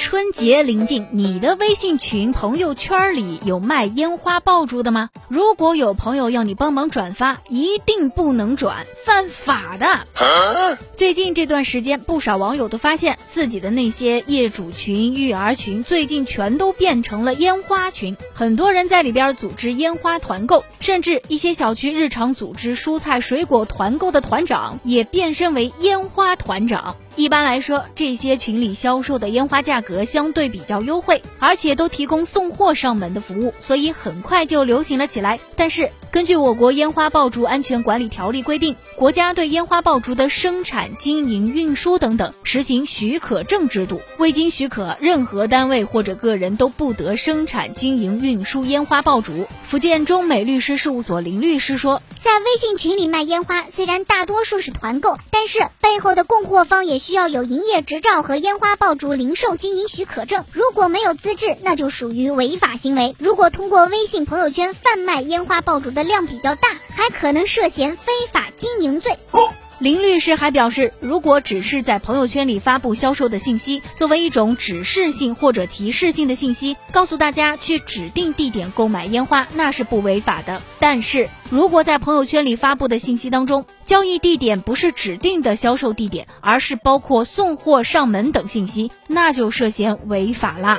春节临近，你的微信群朋友圈里有卖烟花爆竹的吗？如果有朋友要你帮忙转发，一定不能转，犯法的。最近这段时间，不少网友都发现自己的那些业主群、育儿群，最近全都变成了烟花群，很多人在里边组织烟花团购，甚至一些小区日常组织蔬菜水果团购的团长也变身为烟花团长。一般来说，这些群里销售的烟花价格相对比较优惠，而且都提供送货上门的服务，所以很快就流行了起来。但是，根据我国烟花爆竹安全管理条例规定，国家对烟花爆竹的生产、经营、运输等等实行许可证制度，未经许可，任何单位或者个人都不得生产、经营、运输烟花爆竹。福建中美律师事务所林律师说，在微信群里卖烟花，虽然大多数是团购，但是背后的供货方也需要有营业执照和烟花爆竹零售经营许可证。如果没有资质，那就属于违法行为。如果通过微信朋友圈贩卖烟花爆竹的量比较大，还可能涉嫌非法经营罪。林律师还表示，如果只是在朋友圈里发布销售的信息，作为一种指示性或者提示性的信息，告诉大家去指定地点购买烟花，那是不违法的。但是如果在朋友圈里发布的信息当中，交易地点不是指定的销售地点，而是包括送货上门等信息，那就涉嫌违法啦。